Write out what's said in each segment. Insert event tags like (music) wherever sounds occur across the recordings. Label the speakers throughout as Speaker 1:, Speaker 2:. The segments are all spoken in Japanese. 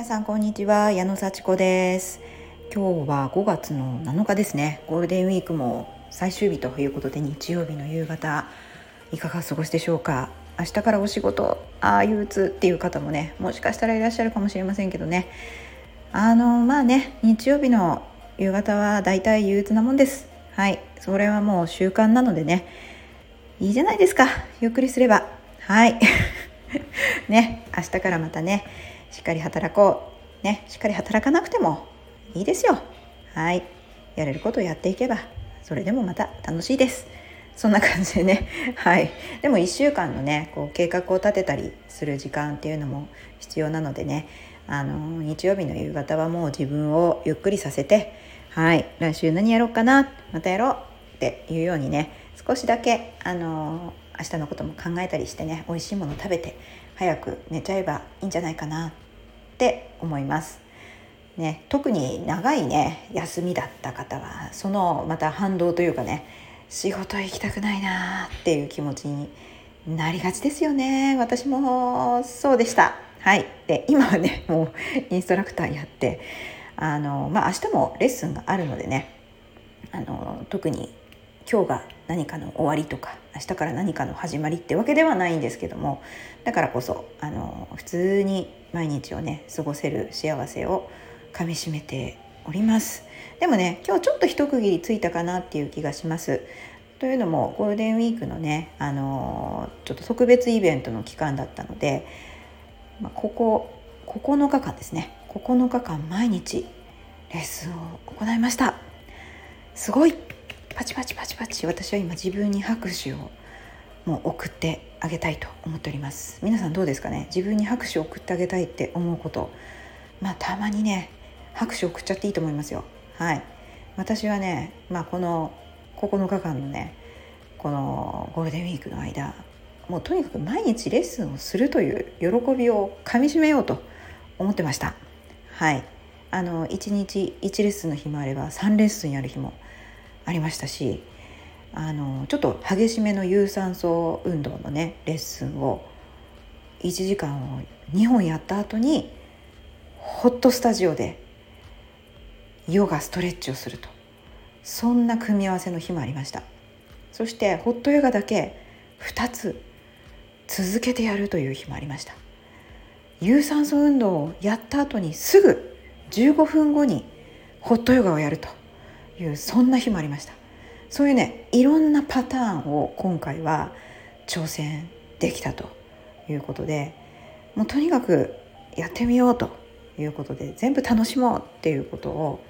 Speaker 1: 皆さんこんにちは矢野幸子です。今日は5月の7日ですね。ゴールデンウィークも最終日ということで日曜日の夕方いかがお過ごしでしょうか？明日からお仕事ああ憂鬱っていう方もねもしかしたらいらっしゃるかもしれませんけどね。あのまあね日曜日の夕方はだいたい憂鬱なもんです。はい。それはもう習慣なのでねいいじゃないですか。ゆっくりすれば。はい。(laughs) ね。明日からまたねしっかり働こう。ねしっかり働かなくてもいいですよ。はい。やれることをやっていけばそれでもまた楽しいです。そんな感じでね。(laughs) はい。でも1週間のねこう計画を立てたりする時間っていうのも必要なのでね。あの日曜日の夕方はもう自分をゆっくりさせてはい。来週何やろうかなまたやろうっていうようにね少しだけあの明日のことも考えたりしてね美味しいもの食べて早く寝ちゃえばいいんじゃないかなって思います。ね、特に長いね休みだった方はそのまた反動というかね仕事行きたくないなっていう気持ちになりがちですよね。私もそうでした。はい。で今はね (laughs) もうインストラクターやってあのまあ明日もレッスンがあるのでねあの特に今日が何かの終わりとか明日から何かの始まりってわけではないんですけどもだからこそあの普通に毎日をね過ごせる幸せをかみしめております。でもね今日ちょっと一区切りついたかなっていう気がします。というのもゴールデンウィークのねあのちょっと特別イベントの期間だったので、まあ、ここ9日間ですね。9日間毎日レッスンを行いました。すごい。パチパチパチパチ。私は今自分に拍手をもう送ってあげたいと思っております。皆さんどうですかね？自分に拍手を送ってあげたいって思うこと。まあたまにね拍手を送っちゃっていいと思いますよ。はい。私はねまあこの9日間のねこのゴールデンウィークの間もうとにかく毎日レッスンをするという喜びをかみしめようと思ってました。はい。あの1日1レッスンの日もあれば3レッスンやる日もありましたしあのちょっと激しめの有酸素運動のねレッスンを1時間を2本やった後にホットスタジオでヨガストレッチをすると。そんな組み合わせの日もありました。そしてホットヨガだけ2つ続けてやるという日もありました。有酸素運動をやった後にすぐ15分後にホットヨガをやると。いうそんな日もありましたそういうねいろんなパターンを今回は挑戦できたということでもうとにかくやってみようということで全部楽しもうっていうことを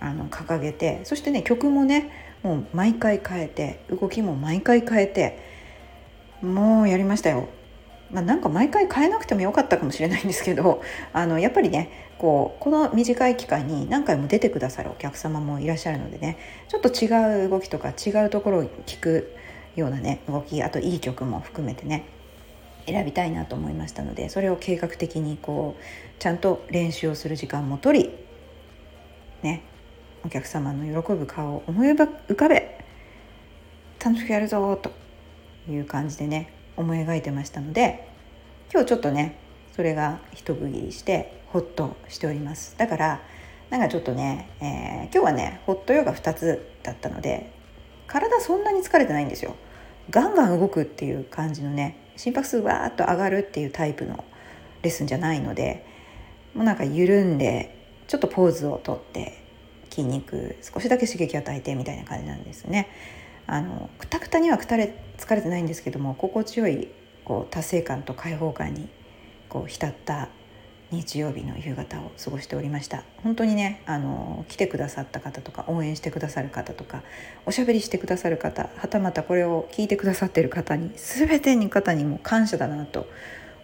Speaker 1: あの掲げてそしてね曲もねもう毎回変えて動きも毎回変えてもうやりましたよ。まあ、なんか毎回変えなくてもよかったかもしれないんですけどあのやっぱりねこうこの短い期間に何回も出てくださるお客様もいらっしゃるのでねちょっと違う動きとか違うところを聞くようなね動きあといい曲も含めてね選びたいなと思いましたのでそれを計画的にこうちゃんと練習をする時間も取りねお客様の喜ぶ顔を思い浮かべ楽しくやるぞという感じでね思い描いてましたので今日ちょっとねそれが一区切りしてホッとしておりますだからなんかちょっとね、えー、今日はねホットヨガ2つだったので体そんなに疲れてないんですよガンガン動くっていう感じのね心拍数わーっと上がるっていうタイプのレッスンじゃないのでもうなんか緩んでちょっとポーズをとって筋肉少しだけ刺激を与えてみたいな感じなんですね。あのくたくたには疲れ疲れてないんですけども心地よいこう達成感と開放感にこう浸った日曜日の夕方を過ごしておりました本当にねあの来てくださった方とか応援してくださる方とかおしゃべりしてくださる方はたまたこれを聞いてくださってる方に全ての方にも感謝だなと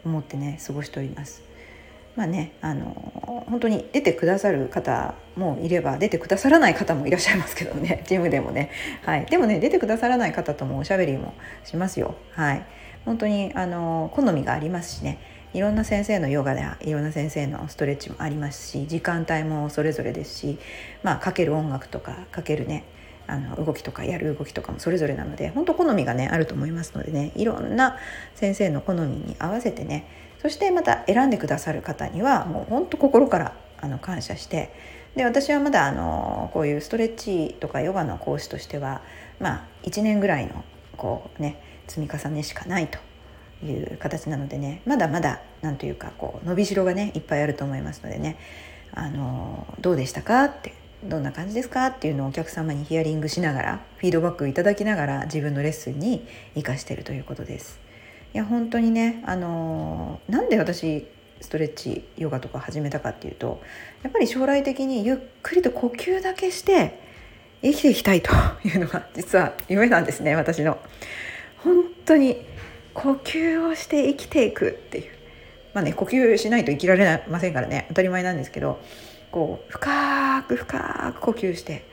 Speaker 1: 思ってね過ごしております。まあねあの本当に出てくださる方もいれば出てくださらない方もいらっしゃいますけどね (laughs) ジムでもね、はい、でもね出てくださらない方ともおしゃべりもしますよ。はい、本当にあの好みがありますしね。いろんな先生のヨガでいろんな先生のストレッチもありますし時間帯もそれぞれですし、まあ、かける音楽とかかけるねあの動きとかやる動きとかもそれぞれなので本当好みがねあると思いますのでねいろんな先生の好みに合わせてねそしてまた選んでくださる方にはもう本当心からあの感謝してで私はまだあのこういうストレッチとかヨガの講師としてはまあ1年ぐらいのこうね積み重ねしかないという形なのでねまだまだ何というかこう伸びしろがねいっぱいあると思いますのでねあのどうでしたかってどんな感じですかっていうのをお客様にヒアリングしながらフィードバックいただきながら自分のレッスンに生かしているということです。いや本当にねあのなんで私ストレッチヨガとか始めたかっていうとやっぱり将来的にゆっくりと呼吸だけして生きていきたいと (laughs) いうのが実は夢なんですね私の。本当に呼吸をして生きていくっていうまあね呼吸しないと生きられませんからね当たり前なんですけどこう深く深く呼吸して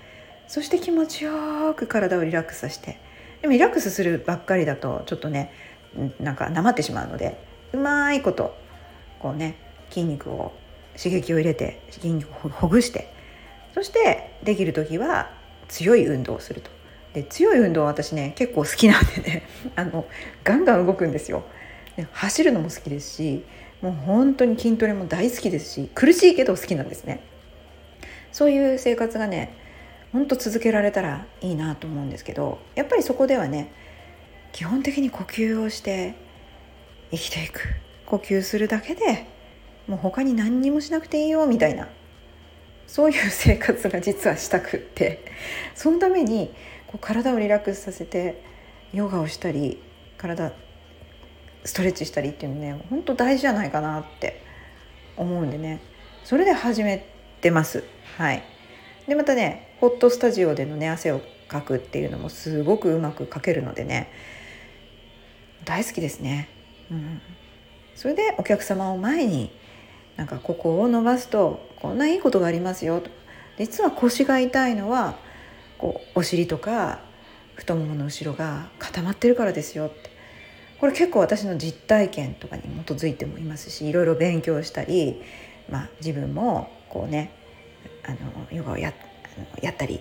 Speaker 1: そして気持ちよく体をリラックスさせてでもリラックスするばっかりだとちょっとねなんかなまってしまうのでうまいことこうね筋肉を刺激を入れて筋肉をほぐしてそしてできる時は強い運動をすると。で強い運動は私ね結構好きなんでね (laughs) あのガンガン動くんですよ。走るのも好きですしもう本当に筋トレも大好きですし苦しいけど好きなんですね。そういう生活がねほんと続けられたらいいなと思うんですけどやっぱりそこではね基本的に呼吸をして生きていく。呼吸するだけでもう他に何にもしなくていいよみたいな。そういう生活が実はしたくって。そのためにこう体をリラックスさせてヨガをしたり体ストレッチしたりっていうのね本当大事じゃないかなって思うんでね。それで始めてます。はい。でまたねホットスタジオでのね汗をかくっていうのもすごくうまくかけるのでね大好きですね。うんそれでお客様を前になんかここを伸ばすとこんないいことがありますよと。実は腰が痛いのはこうお尻とか太ももの後ろが固まってるからですよって。これ結構私の実体験とかに基づいてもいますしいろいろ勉強したり、まあ、自分もこうねあのヨガをややったり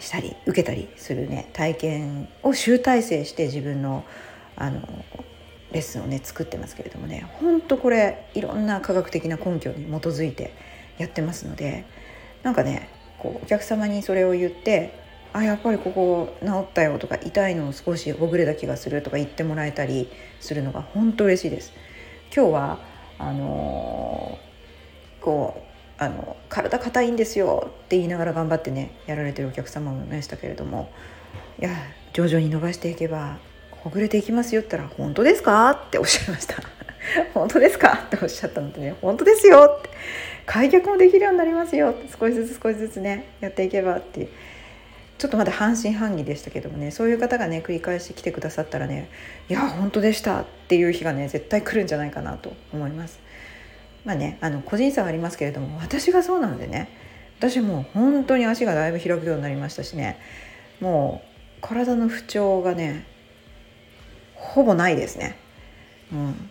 Speaker 1: したり受けたりするね体験を集大成して自分のあのレッスンをね作ってますけれどもねほんとこれいろんな科学的な根拠に基づいてやってますのでなんかねこうお客様にそれを言ってあやっぱりここ治ったよとか痛いのを少しほぐれた気がするとか言ってもらえたりするのが本当嬉しいです。今日はあのー、こうあの体硬いんですよって言いながら頑張ってねやられてるお客様もいましたけれどもいや徐々に伸ばしていけばほぐれていきますよって言ったら「本当ですか?」っておっしゃいました「(laughs) 本当ですか?」っておっしゃったのでね「本当ですよ」って。開脚もできるようになりますよって。少しずつ少しずつねやっていけばっていう。ちょっとまだ半信半疑でしたけどもねそういう方がね繰り返し来てくださったらねいや本当でしたっていう日がね絶対来るんじゃないかなと思います。まあねあの個人差はありますけれども私がそうなのでね私もう本当に足がだいぶ開くようになりましたしねもう体の不調がねほぼないですね。うん。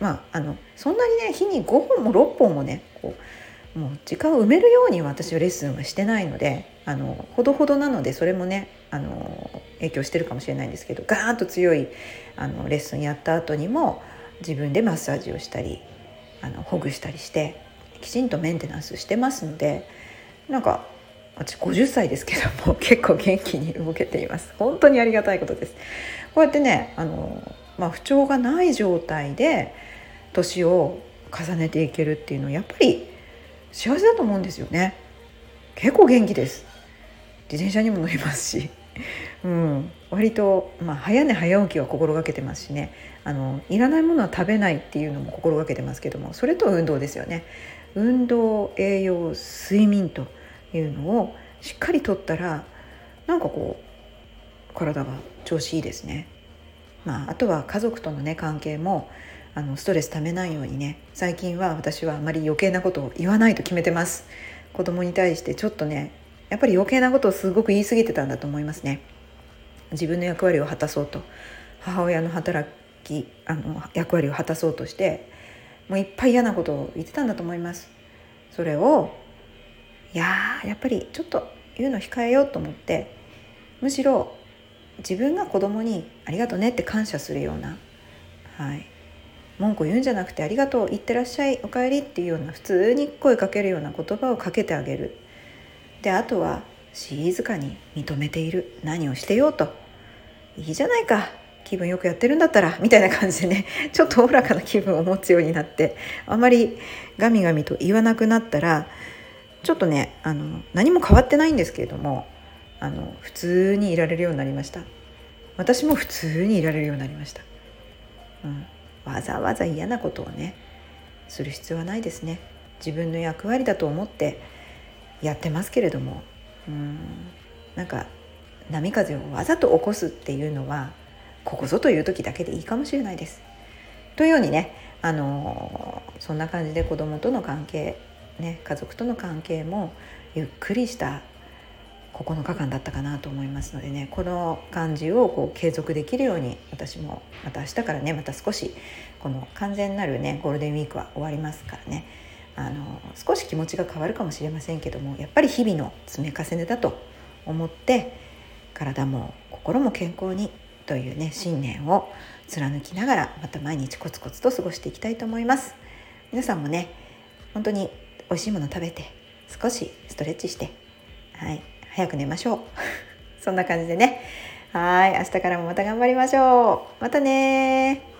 Speaker 1: まああのそんなにね日に5本も6本もねこうもう時間を埋めるように私はレッスンはしてないのであのほどほどなのでそれもねあの影響してるかもしれないんですけどガーンと強いあのレッスンやった後にも自分でマッサージをしたりあのほぐしたりしてきちんとメンテナンスしてますのでなんか私50歳ですけども (laughs) 結構元気に動けています。本当にありがたいことです。こうやってねあの、まあ、不調がない状態で年を重ねていけるっていうのはやっぱり幸せだと思うんですよね。結構元気です。自転車にも乗りますし、(laughs) うん、割と、まあ、早寝早起きは心がけてますしね。あのいらないものは食べないっていうのも心がけてますけどもそれと運動ですよね。運動栄養睡眠と。いうのをしっかりとったらなんかこう体が調子いいですね。まあ、あとは家族とのね関係もあのストレスためないようにね最近は私はあまり余計なことを言わないと決めてます。子供に対してちょっとねやっぱり余計なことをすごく言い過ぎてたんだと思いますね。自分の役割を果たそうと。母親の働きあの役割を果たそうとしてもういっぱい嫌なことを言ってたんだと思います。それをいややっぱりちょっと言うの控えようと思ってむしろ自分が子供に「ありがとうね」って感謝するような、はい、文句言うんじゃなくて「ありがとう」「いってらっしゃい」「おかえり」っていうような普通に声かけるような言葉をかけてあげる。であとは静かに認めている。何をしてようと。いいじゃないか。気分よくやってるんだったら。みたいな感じでね (laughs) ちょっとおおらかな気分を持つようになってあまりガミガミと言わなくなったらちょっとねあの何も変わってないんですけれどもあの普通にいられるようになりました。私も普通にいられるようになりました、うん、わざわざ嫌なことをねする必要はないですね。自分の役割だと思ってやってますけれども。うん。なんか波風をわざと起こすっていうのはここぞという時だけでいいかもしれないです。というようにね、あのそんな感じで子供との関係、ね、家族との関係もゆっくりした9日間だったかなと思いますのでねこの感じをこう継続できるように私もまた明日からねまた少しこの完全なるねゴールデンウィークは終わりますからねあの少し気持ちが変わるかもしれませんけどもやっぱり日々の積み重ねだと思って体も心も健康にというね信念を貫きながらまた毎日コツコツと過ごしていきたいと思います。皆さんもね本当に美味しいもの食べて少しストレッチしてはい早く寝ましょう。(laughs) そんな感じでね。はい明日からもまた頑張りましょう。またね